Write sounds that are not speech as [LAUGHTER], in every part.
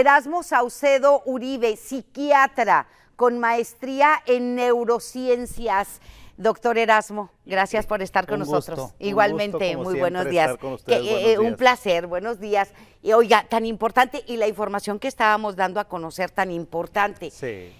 Erasmo Saucedo Uribe, psiquiatra con maestría en neurociencias. Doctor Erasmo, gracias por estar con Un nosotros. gusto, Igualmente, gusto, muy siempre, buenos días. ustedes. Que, eh, Buenos un días. placer, buenos días. Y oiga, tan importante y la información que estábamos dando a conocer tan importante. Sí.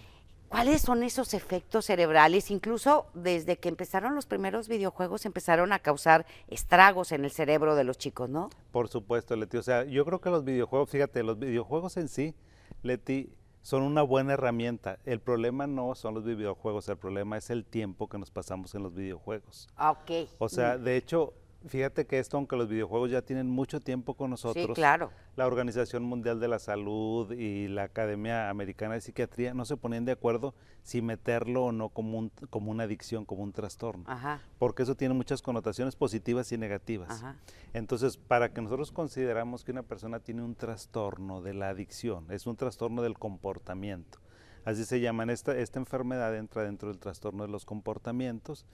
¿Cuáles son esos efectos cerebrales? Incluso desde que empezaron los primeros videojuegos empezaron a causar estragos en el cerebro de los chicos, ¿no? Por supuesto, Leti. O sea, yo creo que los videojuegos, fíjate, los videojuegos en sí, Leti, son una buena herramienta. El problema no son los videojuegos, el problema es el tiempo que nos pasamos en los videojuegos. Ah, Ok. O sea, de hecho, fíjate que esto, aunque los videojuegos ya tienen mucho tiempo con nosotros, claro. la Organización Mundial de la Salud y la Academia Americana de Psiquiatría no se ponían de acuerdo si meterlo o no como, un, como una adicción, como un trastorno. Ajá. Porque eso tiene muchas connotaciones positivas y negativas. Ajá. Entonces, para que nosotros consideramos que una persona tiene un trastorno de la adicción, es un trastorno del comportamiento. Así se llaman, esta, esta enfermedad entra dentro del trastorno de los comportamientos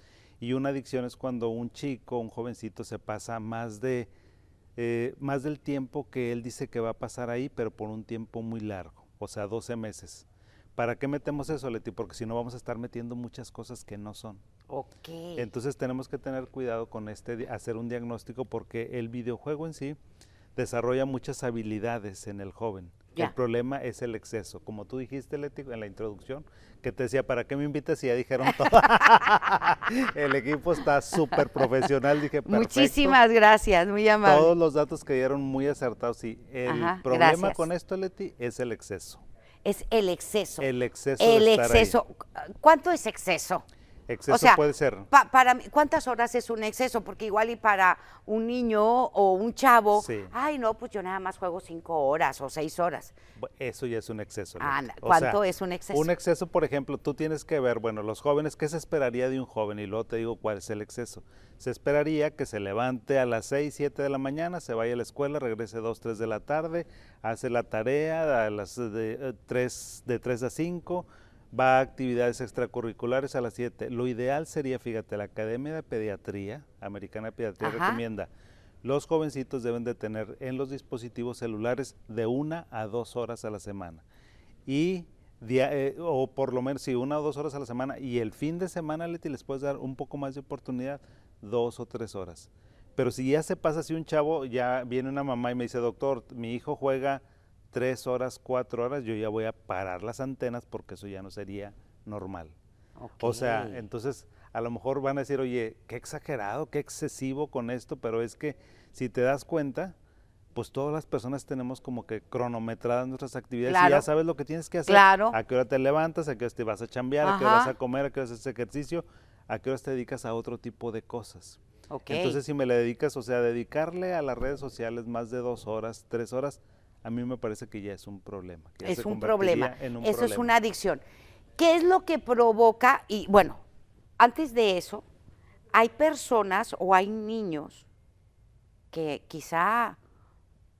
y una adicción es cuando un chico, un jovencito se pasa más de eh, más del tiempo que él dice que va a pasar ahí, pero por un tiempo muy largo, o sea, 12 meses. ¿Para qué metemos eso, Leti? Porque si no vamos a estar metiendo muchas cosas que no son. Ok. Entonces tenemos que tener cuidado con este, hacer un diagnóstico porque el videojuego en sí desarrolla muchas habilidades en el joven. Ya. El problema es el exceso. Como tú dijiste, Leti, en la introducción, que te decía, ¿para qué me invitas si ya dijeron [LAUGHS] todo? [LAUGHS] el equipo está súper profesional, dije, perfecto. Muchísimas gracias, muy amable. Todos los datos que dieron muy acertados. Y el Ajá, problema gracias. con esto, Leti, es el exceso. Es el exceso. El exceso El de estar ahí. exceso. ¿Cuánto es exceso? Exceso o sea, puede ser. pa- para mí, ¿cuántas horas es un exceso? Porque igual y para un niño o un chavo, Sí. ay no, pues yo nada más juego cinco horas o seis horas. Eso ya es un exceso. Ah, Leti. na- ¿cuánto es un exceso? Un exceso, por ejemplo, tú tienes que ver, bueno, los jóvenes, ¿qué se esperaría de un joven? Y luego te digo cuál es el exceso. Se esperaría que se levante a las 6, 7 de la mañana, se vaya a la escuela, regrese 2, 3 de la tarde, hace la tarea a las de, eh, 3, de 3 a 5, va a actividades extracurriculares a las 7. Lo ideal sería, fíjate, la Academia de Pediatría, Americana de Pediatría, Ajá. recomienda los jovencitos deben de tener en los dispositivos celulares de una a dos horas a la semana. Y, dia- eh, o por lo menos, sí, una o dos horas a la semana. Y el fin de semana, Leti, les puedes dar un poco más de oportunidad, dos o tres horas. Pero si ya se pasa así un chavo, ya viene una mamá y me dice, doctor, mi hijo juega tres horas, cuatro horas, yo ya voy a parar las antenas porque eso ya no sería normal. O sea, entonces a lo mejor van a decir, oye, qué exagerado, qué excesivo con esto, pero es que si te das cuenta, pues todas las personas tenemos como que cronometradas nuestras actividades y Claro. ya sabes lo que tienes que hacer. Claro. A qué hora te levantas, a qué hora te vas a chambear, a qué hora vas a comer, a qué hora haces ejercicio, a qué hora te dedicas a otro tipo de cosas. Ok. Entonces, si me le dedicas, o sea, dedicarle a las redes sociales más de dos horas, tres horas, a mí me parece que ya es un problema. que es un problema. en un eso es una adicción. ¿Qué es lo que provoca? Y bueno, antes de eso, hay personas o hay niños que quizá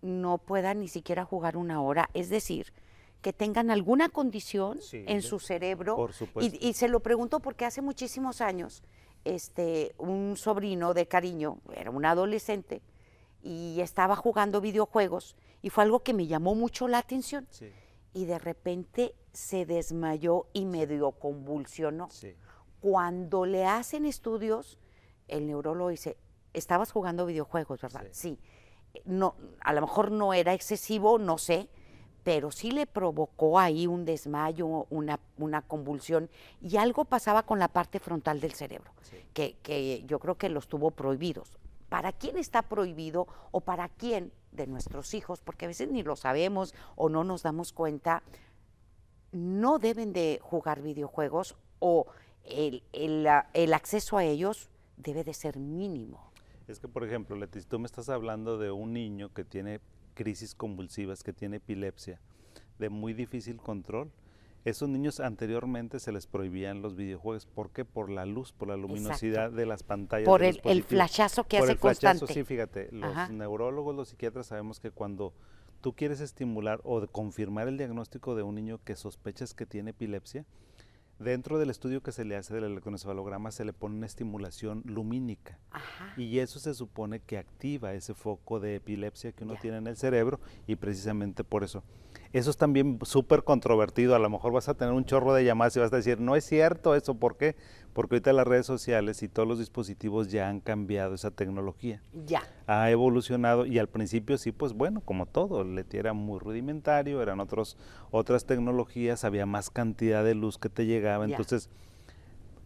no puedan ni siquiera jugar una hora, es decir, que tengan alguna condición Sí, en su cerebro. por y- supuesto. Y, se lo pregunto porque hace muchísimos años, este, un sobrino de cariño, era un adolescente, y estaba jugando videojuegos, y fue algo que me llamó mucho la atención Sí, y de repente se desmayó y medio convulsionó. sí. Cuando le hacen estudios, el neurólogo dice, estabas jugando videojuegos, ¿verdad? Sí. No, a lo mejor no era excesivo, no sé, pero sí le provocó ahí un desmayo, una, una convulsión y algo pasaba con la parte frontal del cerebro, Sí. que, que yo creo que los tuvo prohibidos. ¿Para quién está prohibido o para quién de nuestros hijos? Porque a veces ni lo sabemos o no nos damos cuenta no deben de jugar videojuegos o el, el, ah, acceso a ellos debe de ser mínimo. Es que, por ejemplo, Leti, si tú me estás hablando de un niño que tiene crisis convulsivas, que tiene epilepsia, de muy difícil control, esos niños anteriormente se les prohibían los videojuegos. ¿Por qué? Por la luz, por la luminosidad de las pantallas. Por el, el flashazo que Por hace el flashazo, constante. sí, fíjate, los Ajá. neurólogos, los psiquiatras sabemos que cuando tú quieres estimular o de confirmar el diagnóstico de un niño que sospechas que tiene epilepsia, dentro del estudio que se le hace del electroencefalograma se le pone una estimulación lumínica. Ajá. Y eso se supone que activa ese foco de epilepsia que uno Ya. tiene en el cerebro y precisamente por eso. Eso es también súper controvertido. A lo mejor vas a tener un chorro de llamadas y vas a decir, no es cierto eso. ¿Por qué? Porque ahorita las redes sociales y todos los dispositivos ya han cambiado esa tecnología. Ya. Ha evolucionado y al principio sí, pues bueno, como todo, Leti era muy rudimentario, eran otros, otras tecnologías, había más cantidad de luz que te llegaba. Ya. Entonces,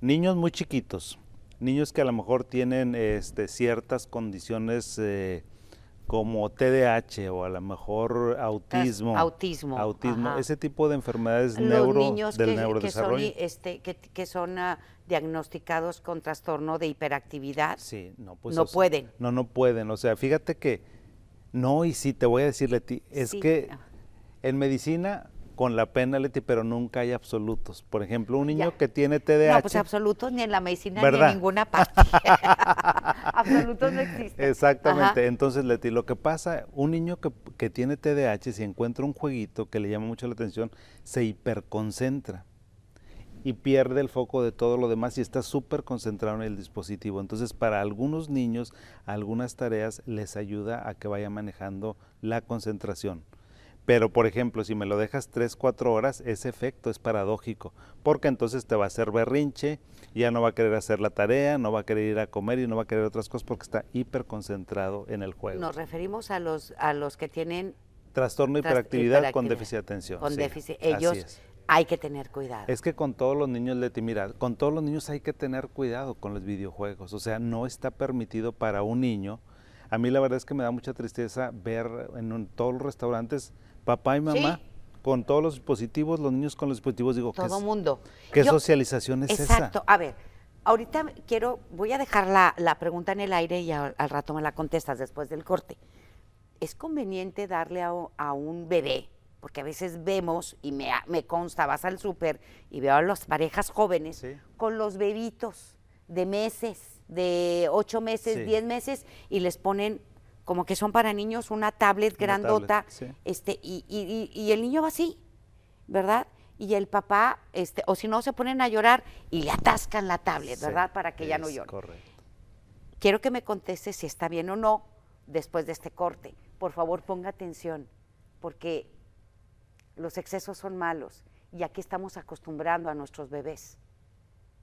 niños muy chiquitos, niños que a lo mejor tienen este, ciertas condiciones eh, como TDAH o a lo mejor autismo. autismo, Autismo, ajá. ese tipo de enfermedades Los neuro, niños del que, que son, neurodesarrollo. este, que, que son ah, diagnosticados con trastorno de hiperactividad, Sí, no, pues no o sea, pueden. No, no pueden. O sea, fíjate que no, y sí, te voy a decir, Leti, es Sí. que en medicina, con la pena, Leti, pero nunca hay absolutos. Por ejemplo, un niño Ya. que tiene TDAH. No, pues absolutos ni en la medicina ni en ninguna [LAUGHS] parte. [LAUGHS] absolutos no existen. Exactamente. Ajá. Entonces, Leti, lo que pasa, un niño que, que tiene TDAH, si encuentra un jueguito que le llama mucho la atención, se hiperconcentra y pierde el foco de todo lo demás y está súper concentrado en el dispositivo. Entonces, para algunos niños, algunas tareas les ayuda a que vaya manejando la concentración. Pero, por ejemplo, si me lo dejas 3, 4 horas, ese efecto es paradójico, porque entonces te va a hacer berrinche, ya no va a querer hacer la tarea, no va a querer ir a comer y no va a querer otras cosas porque está hiper concentrado en el juego. Nos referimos a los, a los que tienen Trastorno de tras- hiperactividad, con hiperactividad, déficit de atención. con sí, déficit. Ellos hay que tener cuidado. Es que con todos los niños, Leti, mira, con todos los niños hay que tener cuidado con los videojuegos. O sea, no está permitido para un niño. A mí la verdad es que me da mucha tristeza ver en un- todos los restaurantes papá y mamá Sí. con todos los dispositivos, los niños con los dispositivos. Digo, ¿qué, Todo mundo. qué Yo- socialización es Exacto. esa? A ver, ahorita quiero, voy a dejar la, la pregunta en el aire y al rato me la contestas después del corte. ¿Es conveniente darle a, a un bebé? Porque a veces vemos, y me, me consta, vas al súper y veo a las parejas jóvenes Sí. con los bebitos de meses, de ocho meses, Sí. diez meses, y les ponen como que son para niños una tablet Una grandota, tablet, sí. este, y, y- y- y el niño va así, ¿verdad? Y el papá, este, o si no, se ponen a llorar y le atascan la tablet, Sí, ¿verdad? Para que ya no llore. Correcto. Quiero que me conteste si está bien o no después de este corte. Por favor, ponga atención, porque los excesos son malos y aquí estamos acostumbrando a nuestros bebés,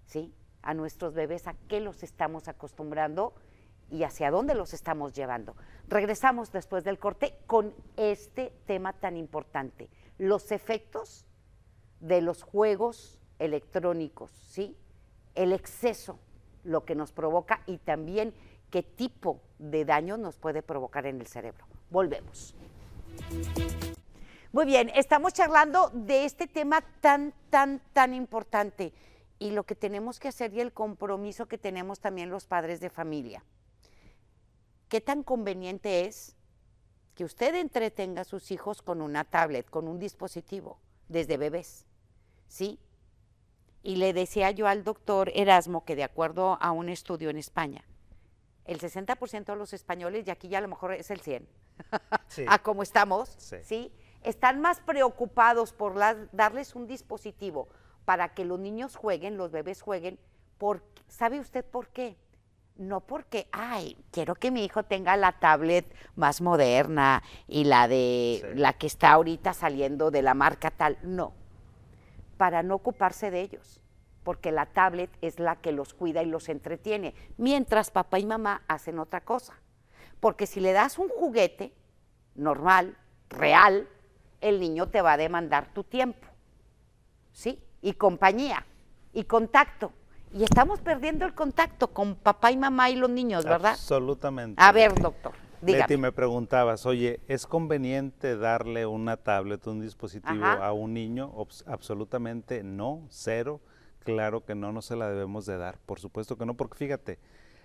¿sí? A nuestros bebés, ¿a qué los estamos acostumbrando y hacia dónde los estamos llevando? Regresamos después del corte con este tema tan importante, los efectos de los juegos electrónicos, ¿sí? El exceso, lo que nos provoca y también qué tipo de daño nos puede provocar en el cerebro. Volvemos. Muy bien, estamos charlando de este tema tan, tan, tan importante y lo que tenemos que hacer y el compromiso que tenemos también los padres de familia. ¿Qué tan conveniente es que usted entretenga a sus hijos con una tablet, con un dispositivo, desde bebés? ¿Sí? Y le decía yo al doctor Erasmo que de acuerdo a un estudio en España, el 60% de los españoles, y aquí ya a lo mejor es el 100, [LAUGHS] Sí. a cómo estamos, Sí. ¿sí? Están más preocupados por la- darles un dispositivo para que los niños jueguen, los bebés jueguen, por, ¿sabe usted por qué? No porque, ay, quiero que mi hijo tenga la tablet más moderna y la de Sí. la que está ahorita saliendo de la marca tal, no, para no ocuparse de ellos, porque la tablet es la que los cuida y los entretiene, mientras papá y mamá hacen otra cosa. Porque si le das un juguete normal, real, el niño te va a demandar tu tiempo, ¿sí? Y compañía, y contacto. Y estamos perdiendo el contacto con papá y mamá y los niños, ¿verdad? Absolutamente. A ver, Leti. doctor, Leti, dígame. me preguntabas, oye, ¿es conveniente darle una tablet, un dispositivo Ajá. a un niño? Obs- absolutamente no, cero. Claro que no, no se la debemos de dar, por supuesto que no, porque fíjate,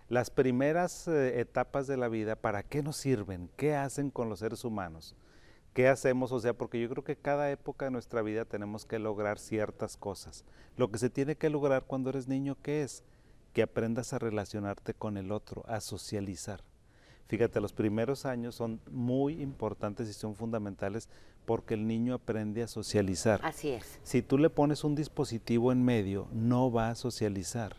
las primeras eh, etapas de la vida, ¿para qué nos sirven? ¿Qué hacen con los seres humanos? ¿Qué hacemos? O sea, porque yo creo que cada época de nuestra vida tenemos que lograr ciertas cosas. Lo que se tiene que lograr cuando eres niño, ¿qué es? Que aprendas a relacionarte con el otro, a socializar. Fíjate, los primeros años son muy importantes y son fundamentales porque el niño aprende a socializar. Así es. Si tú le pones un dispositivo en medio, no va a socializar.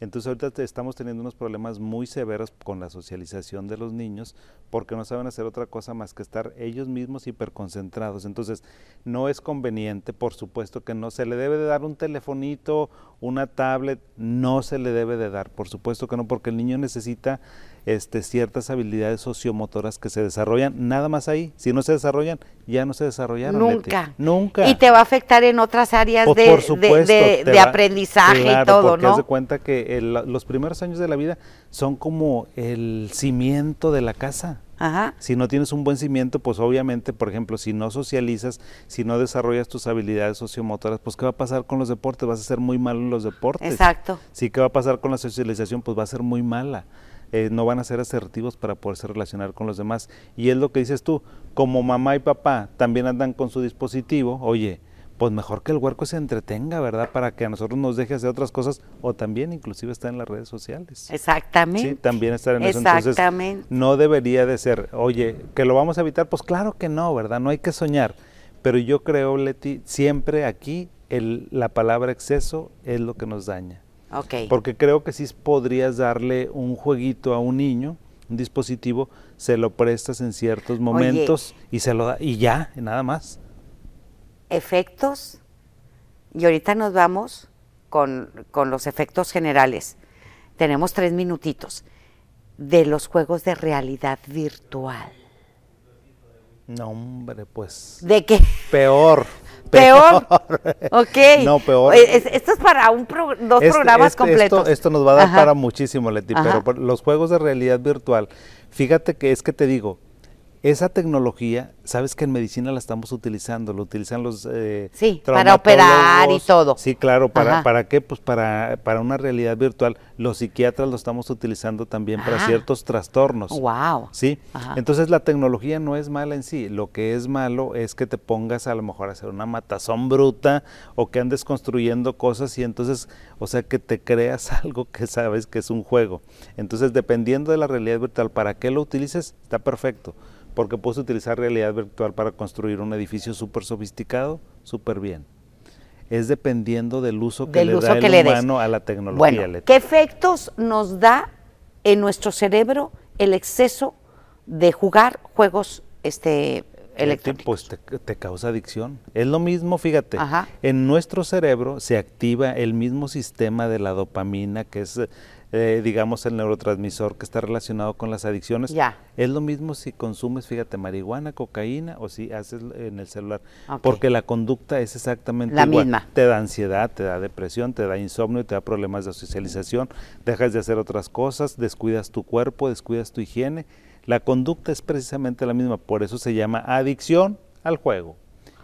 Entonces ahorita estamos teniendo unos problemas muy severos con la socialización de los niños porque no saben hacer otra cosa más que estar ellos mismos hiperconcentrados. Entonces no es conveniente, por supuesto que no se le debe de dar un telefonito, una tablet, no se le debe de dar, por supuesto que no, porque el niño necesita este, ciertas habilidades sociomotoras que se desarrollan nada más ahí. Si no se desarrollan, ya no se desarrollaron. Nunca. Nunca. Y te va a afectar en otras áreas Pues, de, por supuesto, de- te de va- aprendizaje claro, y todo, porque haz de ¿no? cuenta que el- los primeros años de la vida son como el cimiento de la casa. Ajá. Si no tienes un buen cimiento, pues obviamente, por ejemplo, si no socializas, si no desarrollas tus habilidades sociomotoras, pues ¿qué va a pasar con los deportes? Vas a ser muy malo en los deportes. Exacto. Sí, ¿qué va a pasar con la socialización? Pues va a ser muy mala. Eh, no van a ser asertivos para poderse relacionar con los demás. Y es lo que dices tú, como mamá y papá también andan con su dispositivo, oye, pues mejor que el huerco se entretenga, ¿verdad? Para que a nosotros nos deje hacer otras cosas o también inclusive estar en las redes sociales. Exactamente. Sí, también estar en eso. Entonces, Exactamente. no debería de ser, oye, que lo vamos a evitar, pues claro que no, ¿verdad? No hay que soñar. Pero yo creo, Leti, siempre aquí el, la palabra exceso es lo que nos daña. Porque creo que sí podrías darle un jueguito a un niño, un dispositivo, se lo prestas en ciertos momentos y se lo da, y ya, nada más. efectos, y ahorita nos vamos con, con los efectos generales. Tenemos tres minutitos de los juegos de realidad virtual. No, hombre, pues ¿De qué? peor. [LAUGHS] Peor. Ok. No, peor. Es- Esto es para un pro- dos Este- programas este- completos. Esto, esto nos va a dar Ajá. para muchísimo, Leti, Ajá. pero por- los juegos de realidad virtual, fíjate que es que te digo, esa tecnología, sabes que en medicina la estamos utilizando, lo utilizan los eh, Sí, para operar y todo. Sí, claro, ¿para, Ajá. ¿para qué? Pues para, para una realidad virtual. Los psiquiatras lo estamos utilizando también para ciertos trastornos. Wow. Sí, Ajá. entonces la tecnología no es mala en sí, lo que es malo es que te pongas a lo mejor a hacer una matazón bruta o que andes construyendo cosas y entonces, o sea, que te creas [LAUGHS] algo que sabes que es un juego. Entonces, dependiendo de la realidad virtual, para qué lo utilices, está perfecto, porque puedes utilizar realidad virtual para construir un edificio súper sofisticado, súper bien. Es dependiendo del uso que Del le uso da que el le des. humano a la tecnología. Bueno, Leti. ¿qué efectos nos da en nuestro cerebro el exceso de jugar juegos este, electrónicos? Pues te, te causa adicción. Es lo mismo, fíjate, Ajá. en nuestro cerebro se activa el mismo sistema de la dopamina, que es, eh, digamos, el neurotransmisor que está relacionado con las adicciones. Ya. Es lo mismo si consumes, fíjate, marihuana, cocaína o si haces en el celular. Porque la conducta es exactamente La igual. misma. Te da ansiedad, te da depresión, te da insomnio, te da problemas de socialización, dejas de hacer otras cosas, descuidas tu cuerpo, descuidas tu higiene. La conducta es precisamente la misma, por eso se llama adicción al juego.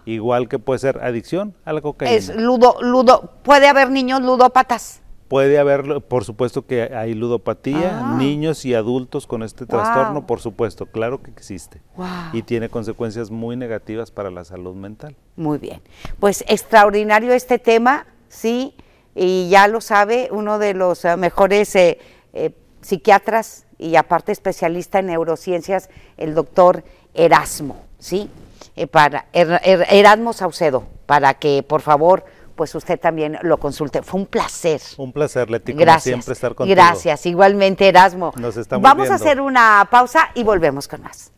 Igual que puede ser adicción a la cocaína. Es ludo, ludo, puede haber niños ludópatas. Puede haber, por supuesto que hay ludopatía, Ah. niños y adultos con este Wow. trastorno, por supuesto, claro que existe. Wow. Y tiene consecuencias muy negativas para la salud mental. Muy bien. Pues extraordinario este tema, sí, y ya lo sabe, uno de los eh, mejores eh, eh, psiquiatras y aparte especialista en neurociencias, el doctor Erasmo, ¿sí? Eh, para Er- Er- Erasmo Saucedo, para que por favor, pues usted también lo consulte. Fue un placer. Un placer, Leti, como Gracias. siempre estar contigo. Gracias, igualmente Erasmo. Nos estamos Vamos a viendo. hacer una pausa y volvemos con más.